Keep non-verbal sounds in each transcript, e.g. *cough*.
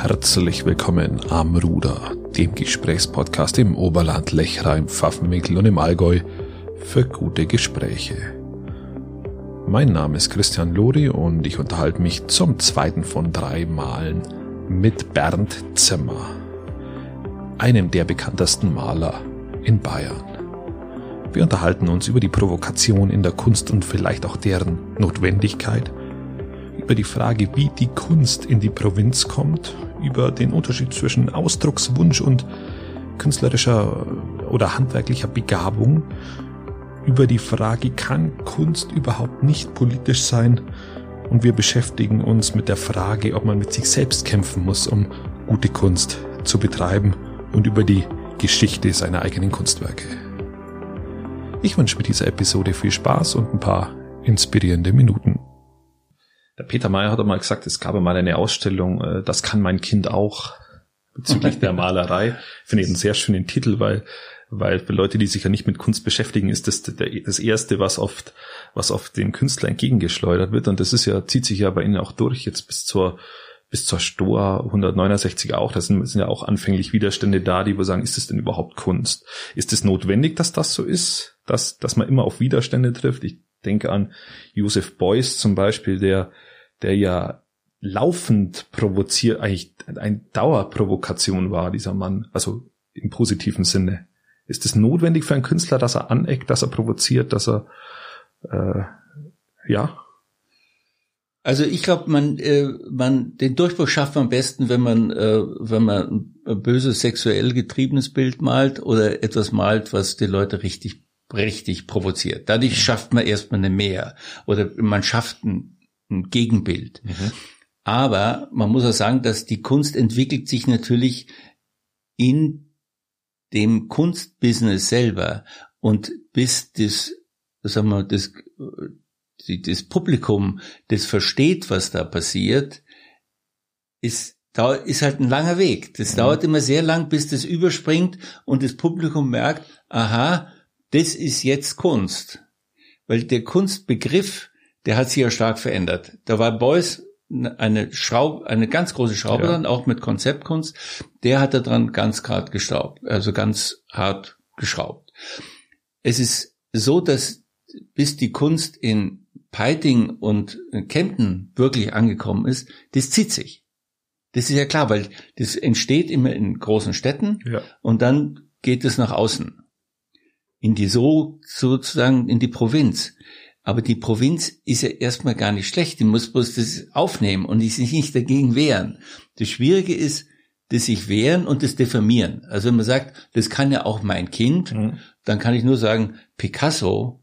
Herzlich willkommen am Ruder, dem Gesprächspodcast im Oberland, Lechreim, Pfaffenwinkel und im Allgäu für gute Gespräche. Mein Name ist Christian Lori und ich unterhalte mich zum zweiten von drei Malen mit Bernd Zimmer, einem der bekanntesten Maler in Bayern. Wir unterhalten uns über die Provokation in der Kunst und vielleicht auch deren Notwendigkeit, über die Frage, wie die Kunst in die Provinz kommt, über den Unterschied zwischen Ausdruckswunsch und künstlerischer oder handwerklicher Begabung, über die Frage, kann Kunst überhaupt nicht politisch sein? Und wir beschäftigen uns mit der Frage, ob man mit sich selbst kämpfen muss, um gute Kunst zu betreiben und über die Geschichte seiner eigenen Kunstwerke. Ich wünsche mit dieser Episode viel Spaß und ein paar inspirierende Minuten. Der Peter Meyer hat einmal gesagt, es gab einmal eine Ausstellung, äh, das kann mein Kind auch bezüglich der *laughs* Malerei. Finde ich einen sehr schönen Titel, weil weil für Leute, die sich ja nicht mit Kunst beschäftigen, ist das das erste, was oft was oft dem Künstler entgegengeschleudert wird und das ist ja zieht sich ja bei Ihnen auch durch jetzt bis zur bis zur Stoa 169 auch. Da sind, sind ja auch anfänglich Widerstände da, die wir sagen, ist es denn überhaupt Kunst? Ist es notwendig, dass das so ist, dass dass man immer auf Widerstände trifft? Ich denke an Joseph Beuys zum Beispiel, der der ja laufend provoziert, eigentlich eine Dauerprovokation war, dieser Mann, also im positiven Sinne. Ist es notwendig für einen Künstler, dass er aneckt, dass er provoziert, dass er äh, ja? Also ich glaube, man, äh, man den Durchbruch schafft man am besten, wenn man, äh, wenn man ein böses sexuell getriebenes Bild malt oder etwas malt, was die Leute richtig, richtig provoziert. Dadurch schafft man erstmal eine Mehr oder man schafft ein ein Gegenbild. Mhm. Aber man muss auch sagen, dass die Kunst entwickelt sich natürlich in dem Kunstbusiness selber und bis das, sagen wir, das, das Publikum das versteht, was da passiert, ist ist halt ein langer Weg. Das mhm. dauert immer sehr lang, bis das überspringt und das Publikum merkt, aha, das ist jetzt Kunst. Weil der Kunstbegriff der hat sich ja stark verändert. Da war Beuys eine Schraube, eine ganz große Schraube ja. dann, auch mit Konzeptkunst. Der hat da dran ganz hart gestaubt, also ganz hart geschraubt. Es ist so, dass bis die Kunst in Peiting und Kempten wirklich angekommen ist, das zieht sich. Das ist ja klar, weil das entsteht immer in großen Städten ja. und dann geht es nach außen. In die so, sozusagen in die Provinz. Aber die Provinz ist ja erstmal gar nicht schlecht. Die muss bloß das aufnehmen und die sich nicht dagegen wehren. Das Schwierige ist, das sich wehren und das diffamieren. Also wenn man sagt, das kann ja auch mein Kind, mhm. dann kann ich nur sagen, Picasso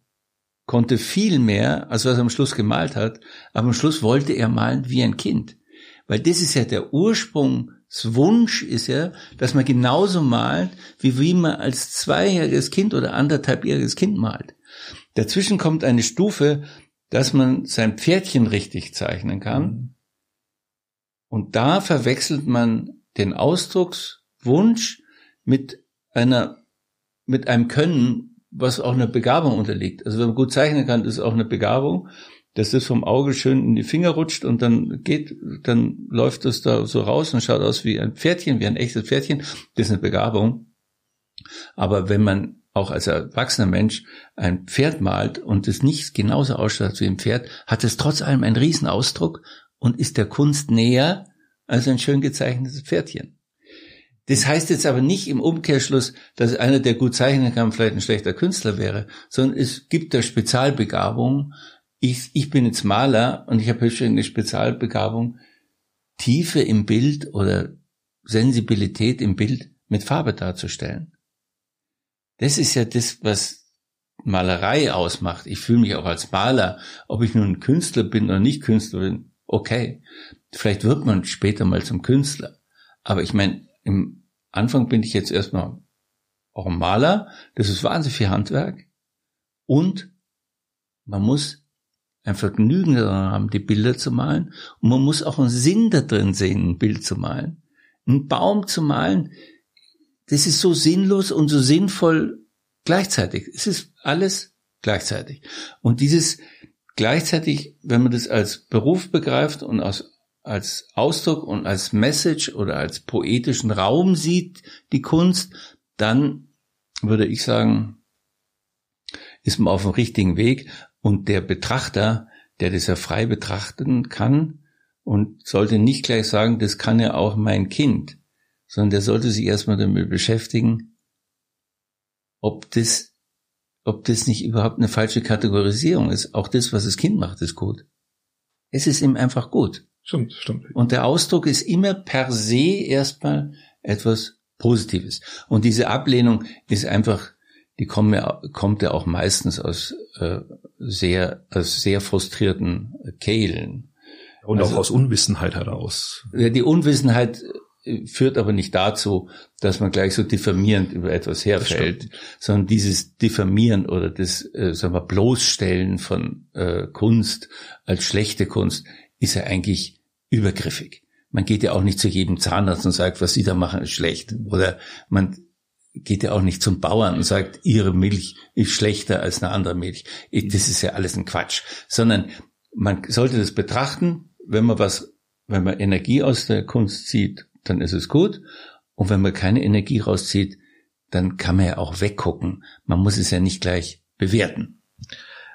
konnte viel mehr, als was er am Schluss gemalt hat, aber am Schluss wollte er malen wie ein Kind. Weil das ist ja der Ursprungswunsch ist ja, dass man genauso malt, wie wie man als zweijähriges Kind oder anderthalbjähriges Kind malt. Dazwischen kommt eine Stufe, dass man sein Pferdchen richtig zeichnen kann. Mhm. Und da verwechselt man den Ausdruckswunsch mit einer, mit einem Können, was auch einer Begabung unterliegt. Also wenn man gut zeichnen kann, ist auch eine Begabung, dass das vom Auge schön in die Finger rutscht und dann geht, dann läuft es da so raus und schaut aus wie ein Pferdchen, wie ein echtes Pferdchen. Das ist eine Begabung. Aber wenn man auch als erwachsener Mensch ein Pferd malt und es nicht genauso ausschaut wie ein Pferd, hat es trotz allem einen Riesenausdruck und ist der Kunst näher als ein schön gezeichnetes Pferdchen. Das heißt jetzt aber nicht im Umkehrschluss, dass einer, der gut zeichnen kann, vielleicht ein schlechter Künstler wäre, sondern es gibt da Spezialbegabung. Ich, ich bin jetzt Maler und ich habe eine Spezialbegabung, Tiefe im Bild oder Sensibilität im Bild mit Farbe darzustellen. Das ist ja das, was Malerei ausmacht. Ich fühle mich auch als Maler, ob ich nun Künstler bin oder nicht Künstler bin. Okay, vielleicht wird man später mal zum Künstler. Aber ich meine, im Anfang bin ich jetzt erstmal auch ein Maler. Das ist wahnsinnig viel Handwerk. Und man muss ein Vergnügen daran haben, die Bilder zu malen. Und man muss auch einen Sinn da drin sehen, ein Bild zu malen. Einen Baum zu malen, das ist so sinnlos und so sinnvoll gleichzeitig. Es ist alles gleichzeitig. Und dieses gleichzeitig, wenn man das als Beruf begreift und als, als Ausdruck und als Message oder als poetischen Raum sieht, die Kunst, dann würde ich sagen, ist man auf dem richtigen Weg und der Betrachter, der das ja frei betrachten kann und sollte nicht gleich sagen, das kann ja auch mein Kind, sondern der sollte sich erstmal damit beschäftigen, ob das, ob das nicht überhaupt eine falsche Kategorisierung ist. Auch das, was das Kind macht, ist gut. Es ist ihm einfach gut. Stimmt, stimmt. Und der Ausdruck ist immer per se erstmal etwas Positives. Und diese Ablehnung ist einfach, die kommt ja, kommt ja auch meistens aus äh, sehr, aus sehr frustrierten Kehlen. Und also, auch aus Unwissenheit heraus. Ja, die Unwissenheit führt aber nicht dazu, dass man gleich so diffamierend über etwas herfällt, sondern dieses Diffamieren oder das, äh, sagen wir, Bloßstellen von äh, Kunst als schlechte Kunst ist ja eigentlich übergriffig. Man geht ja auch nicht zu jedem Zahnarzt und sagt, was Sie da machen, ist schlecht. Oder man geht ja auch nicht zum Bauern und sagt, Ihre Milch ist schlechter als eine andere Milch. Das ist ja alles ein Quatsch. Sondern man sollte das betrachten, wenn man was, wenn man Energie aus der Kunst zieht, dann ist es gut. Und wenn man keine Energie rauszieht, dann kann man ja auch weggucken. Man muss es ja nicht gleich bewerten.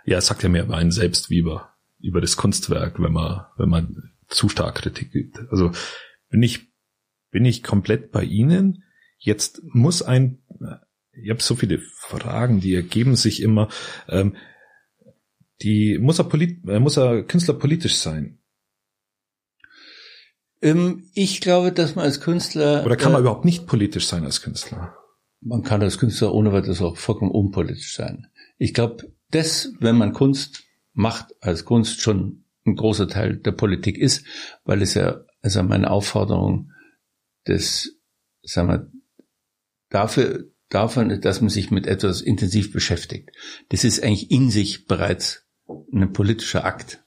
Ja, es sagt ja mehr über einen selbst wie über, über das Kunstwerk, wenn man, wenn man zu stark Kritik gibt. Also bin ich, bin ich komplett bei Ihnen. Jetzt muss ein, ich habe so viele Fragen, die ergeben sich immer. Ähm, die muss er, polit, äh, muss er Künstler politisch sein? Ähm, ich glaube, dass man als Künstler oder kann man äh, überhaupt nicht politisch sein als Künstler? Man kann als Künstler ohne weiteres auch vollkommen unpolitisch sein. Ich glaube, das, wenn man Kunst macht als Kunst, schon ein großer Teil der Politik ist, weil es ja, also meine Aufforderung des, sagen wir, dafür, davon, dass man sich mit etwas intensiv beschäftigt. Das ist eigentlich in sich bereits ein politischer Akt.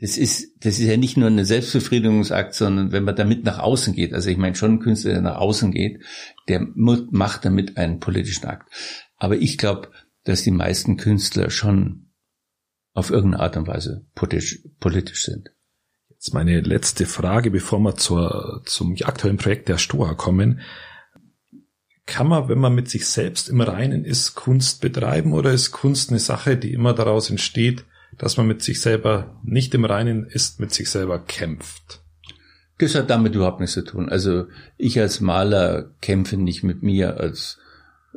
Das ist, das ist ja nicht nur ein Selbstbefriedigungsakt, sondern wenn man damit nach außen geht, also ich meine schon ein Künstler, der nach außen geht, der macht damit einen politischen Akt. Aber ich glaube, dass die meisten Künstler schon auf irgendeine Art und Weise politisch, politisch sind. Jetzt meine letzte Frage, bevor wir zur, zum aktuellen Projekt der Stoa kommen. Kann man, wenn man mit sich selbst im Reinen ist, Kunst betreiben oder ist Kunst eine Sache, die immer daraus entsteht, dass man mit sich selber nicht im Reinen ist, mit sich selber kämpft? Das hat damit überhaupt nichts zu tun. Also ich als Maler kämpfe nicht mit mir als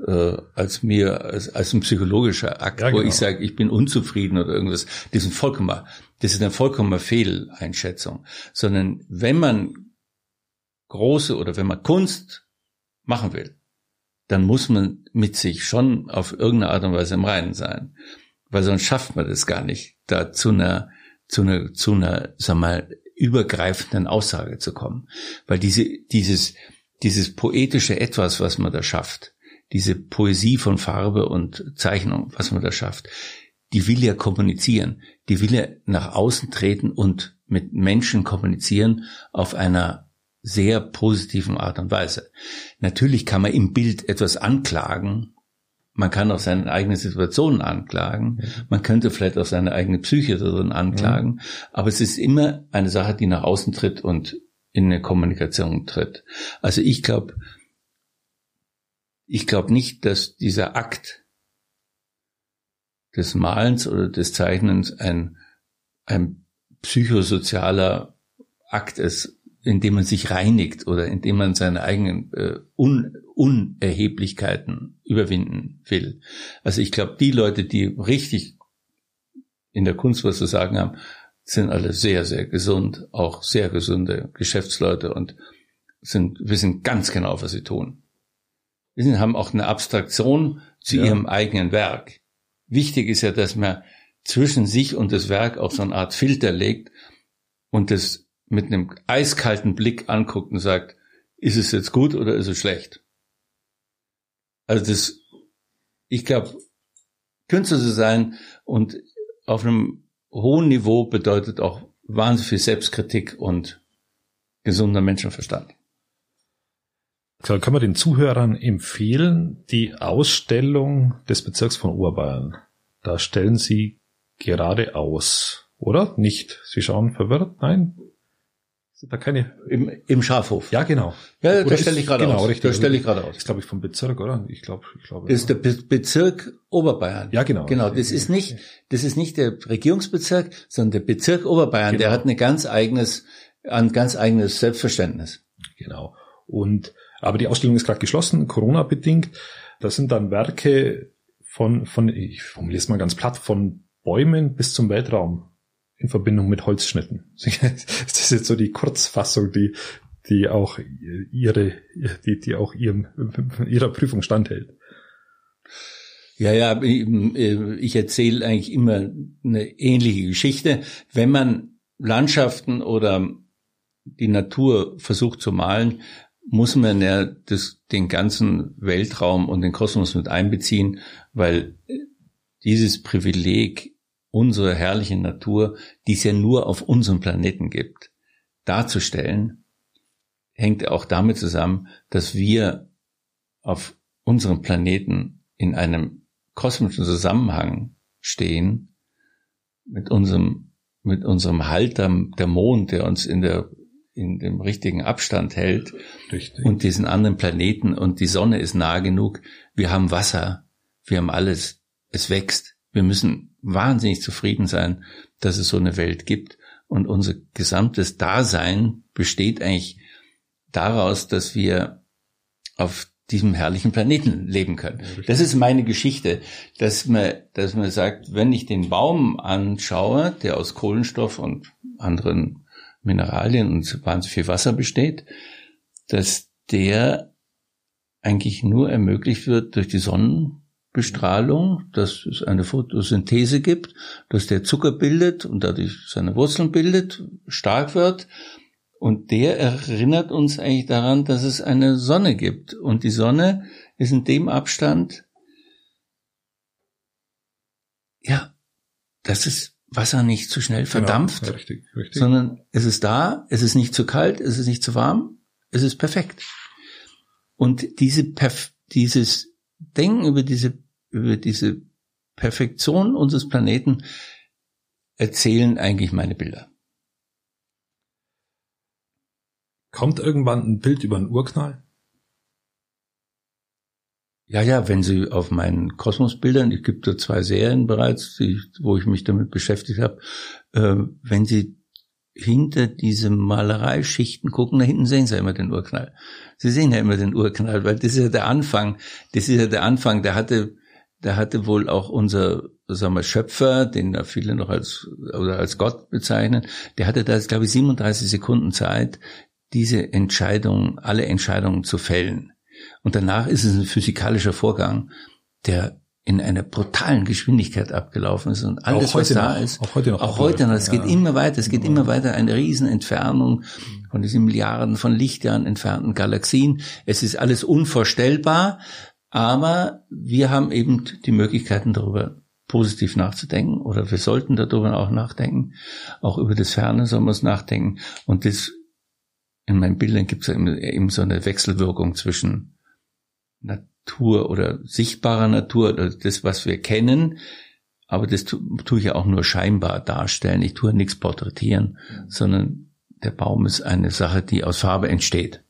äh, als mir als, als ein psychologischer Akt, ja, genau. wo ich sage, ich bin unzufrieden oder irgendwas. Das ist ein vollkommen, das ist eine vollkommene Fehleinschätzung. Sondern wenn man große oder wenn man Kunst machen will, dann muss man mit sich schon auf irgendeine Art und Weise im Reinen sein. Weil sonst schafft man das gar nicht, da zu einer, zu einer, zu einer, sag mal, übergreifenden Aussage zu kommen. Weil diese, dieses, dieses poetische Etwas, was man da schafft, diese Poesie von Farbe und Zeichnung, was man da schafft, die will ja kommunizieren, die will ja nach außen treten und mit Menschen kommunizieren auf einer sehr positiven Art und Weise. Natürlich kann man im Bild etwas anklagen, man kann auch seine eigene Situation anklagen, man könnte vielleicht auch seine eigene Psyche darin anklagen, ja. aber es ist immer eine Sache, die nach außen tritt und in eine Kommunikation tritt. Also ich glaube, ich glaube nicht, dass dieser Akt des Malens oder des Zeichnens ein, ein psychosozialer Akt ist, in dem man sich reinigt oder in dem man seine eigenen äh, Un Unerheblichkeiten überwinden will. Also ich glaube, die Leute, die richtig in der Kunst was zu sagen haben, sind alle sehr, sehr gesund, auch sehr gesunde Geschäftsleute und sind, wissen ganz genau, was sie tun. Sie haben auch eine Abstraktion zu ja. ihrem eigenen Werk. Wichtig ist ja, dass man zwischen sich und das Werk auch so eine Art Filter legt und das mit einem eiskalten Blick anguckt und sagt, ist es jetzt gut oder ist es schlecht? Also das, ich glaube, Künstler zu sein und auf einem hohen Niveau bedeutet auch wahnsinnig viel Selbstkritik und gesunder Menschenverstand. Kann man den Zuhörern empfehlen, die Ausstellung des Bezirks von Oberbayern? Da stellen Sie gerade aus. Oder? Nicht. Sie schauen verwirrt. Nein. Da keine? Im, im Schafhof. Ja, genau. Ja, da stelle ich gerade genau, aus. Richtig. Da stelle ich gerade aus. Das ist, glaube ich, vom Bezirk, oder? Ich glaube, ich glaube. Das ist der Be Bezirk Oberbayern. Ja, genau. Genau. Das ist nicht, das ist nicht der Regierungsbezirk, sondern der Bezirk Oberbayern. Genau. Der hat eine ganz eigenes, ein ganz eigenes Selbstverständnis. Genau. Und, aber die Ausstellung ist gerade geschlossen, Corona bedingt. Das sind dann Werke von, von, ich formuliere es mal ganz platt, von Bäumen bis zum Weltraum in Verbindung mit Holzschnitten. *laughs* Das ist jetzt so die Kurzfassung, die, die auch ihre, die, die auch ihrem, ihrer Prüfung standhält. Ja, ja, ich erzähle eigentlich immer eine ähnliche Geschichte. Wenn man Landschaften oder die Natur versucht zu malen, muss man ja das, den ganzen Weltraum und den Kosmos mit einbeziehen, weil dieses Privileg unserer herrlichen Natur, die es ja nur auf unserem Planeten gibt, darzustellen, hängt auch damit zusammen, dass wir auf unserem Planeten in einem kosmischen Zusammenhang stehen mit unserem mit unserem Halter, der Mond, der uns in der in dem richtigen Abstand hält Richtig. und diesen anderen Planeten und die Sonne ist nah genug. Wir haben Wasser, wir haben alles, es wächst. Wir müssen wahnsinnig zufrieden sein, dass es so eine Welt gibt und unser gesamtes Dasein besteht eigentlich daraus, dass wir auf diesem herrlichen Planeten leben können. Das ist meine Geschichte, dass man, dass man sagt, wenn ich den Baum anschaue, der aus Kohlenstoff und anderen Mineralien und wahnsinnig viel Wasser besteht, dass der eigentlich nur ermöglicht wird durch die Sonnenbestrahlung, dass es eine Photosynthese gibt, dass der Zucker bildet und dadurch seine Wurzeln bildet, stark wird. Und der erinnert uns eigentlich daran, dass es eine Sonne gibt. Und die Sonne ist in dem Abstand, ja, dass es Wasser nicht zu schnell verdampft, Genau, richtig, richtig. sondern es ist da, es ist nicht zu kalt, es ist nicht zu warm, es ist perfekt. Und diese Perf dieses Denken über diese über diese Perfektion unseres Planeten erzählen eigentlich meine Bilder. Kommt irgendwann ein Bild über einen Urknall? Ja, ja, wenn Sie auf meinen Kosmosbildern, es gibt da zwei Serien bereits, die, wo ich mich damit beschäftigt habe, äh, wenn Sie hinter diese Malereischichten gucken, da hinten sehen Sie ja immer den Urknall. Sie sehen ja immer den Urknall, weil das ist ja der Anfang. Das ist ja der Anfang. Der hatte, der hatte wohl auch unser, sagen wir, Schöpfer, den da viele noch als oder als Gott bezeichnen. Der hatte da, glaube ich, 37 Sekunden Zeit, diese Entscheidung, alle Entscheidungen zu fällen. Und danach ist es ein physikalischer Vorgang, der in einer brutalen Geschwindigkeit abgelaufen ist und alles, was da noch, ist, auch heute noch auch heute noch, es abläuft, geht ja. immer weiter, es geht immer weiter, eine Riesenentfernung von diesen Milliarden von Lichtjahren entfernten Galaxien. Es ist alles unvorstellbar, aber wir haben eben die Möglichkeiten darüber positiv nachzudenken oder wir sollten darüber auch nachdenken. Auch über das Ferne sollen wir es nachdenken. Und das in meinen Bildern gibt es ja eben so eine Wechselwirkung zwischen Natur oder sichtbarer Natur, das, was wir kennen, aber das tu, tue ich ja auch nur scheinbar darstellen. Ich tue nichts porträtieren, sondern der Baum ist eine Sache, die aus Farbe entsteht.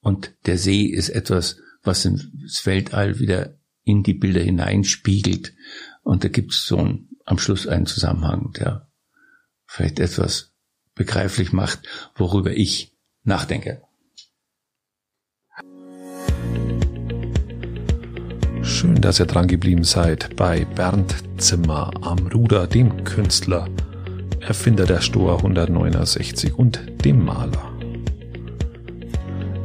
Und der See ist etwas, was ins Weltall wieder in die Bilder hineinspiegelt. Und da gibt es so ein, am Schluss einen Zusammenhang, der vielleicht etwas begreiflich macht, worüber ich nachdenke. Schön, dass ihr dran geblieben seid bei Bernd Zimmer am Ruder, dem Künstler, Erfinder der Stoa 169 und dem Maler.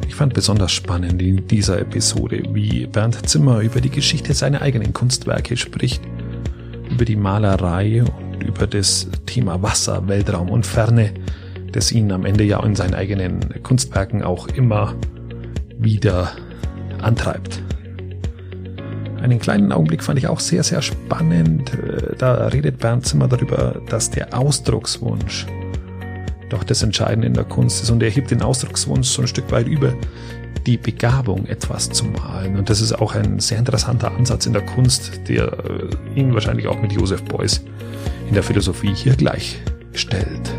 Ich fand besonders spannend in dieser Episode, wie Bernd Zimmer über die Geschichte seiner eigenen Kunstwerke spricht, über die Malerei und über das Thema Wasser, Weltraum und Ferne, das ihn am Ende ja in seinen eigenen Kunstwerken auch immer wieder antreibt. Einen kleinen Augenblick fand ich auch sehr, sehr spannend. Äh, Da redet Bernd Zimmer darüber, dass der Ausdruckswunsch doch das Entscheidende in der Kunst ist und er hebt den Ausdruckswunsch so ein Stück weit über die Begabung, etwas zu malen. Und das ist auch ein sehr interessanter Ansatz in der Kunst, der äh, ihn wahrscheinlich auch mit Joseph Beuys in der Philosophie hier gleichstellt.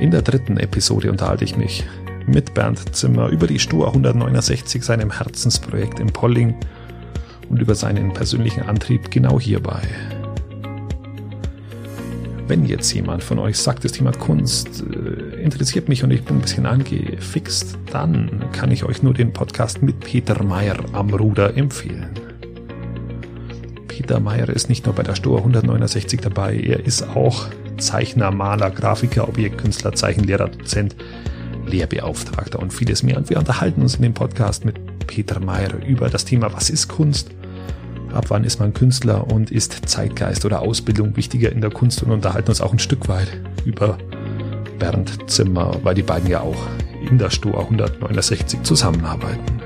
In der dritten Episode unterhalte ich mich mit Bernd Zimmer über die Stur 169, seinem Herzensprojekt in Polling und über seinen persönlichen Antrieb genau hierbei. Wenn jetzt jemand von euch sagt, das Thema Kunst äh, interessiert mich und ich bin ein bisschen angefixt, dann kann ich euch nur den Podcast mit Peter Meyer am Ruder empfehlen. Peter Meyer ist nicht nur bei der Stur 169 dabei, er ist auch Zeichner, Maler, Grafiker, Objektkünstler, Zeichenlehrer, Dozent, Lehrbeauftragter und vieles mehr. Und wir unterhalten uns in dem Podcast mit Peter Meyer über das Thema, was ist Kunst? Ab wann ist man Künstler und ist Zeitgeist oder Ausbildung wichtiger in der Kunst und unterhalten uns auch ein Stück weit über Bernd Zimmer, weil die beiden ja auch in der Stoa 169 zusammenarbeiten.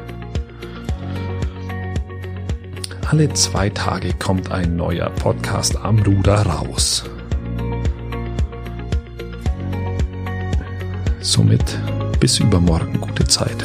Alle zwei Tage kommt ein neuer Podcast am Ruder raus. Somit bis übermorgen gute Zeit.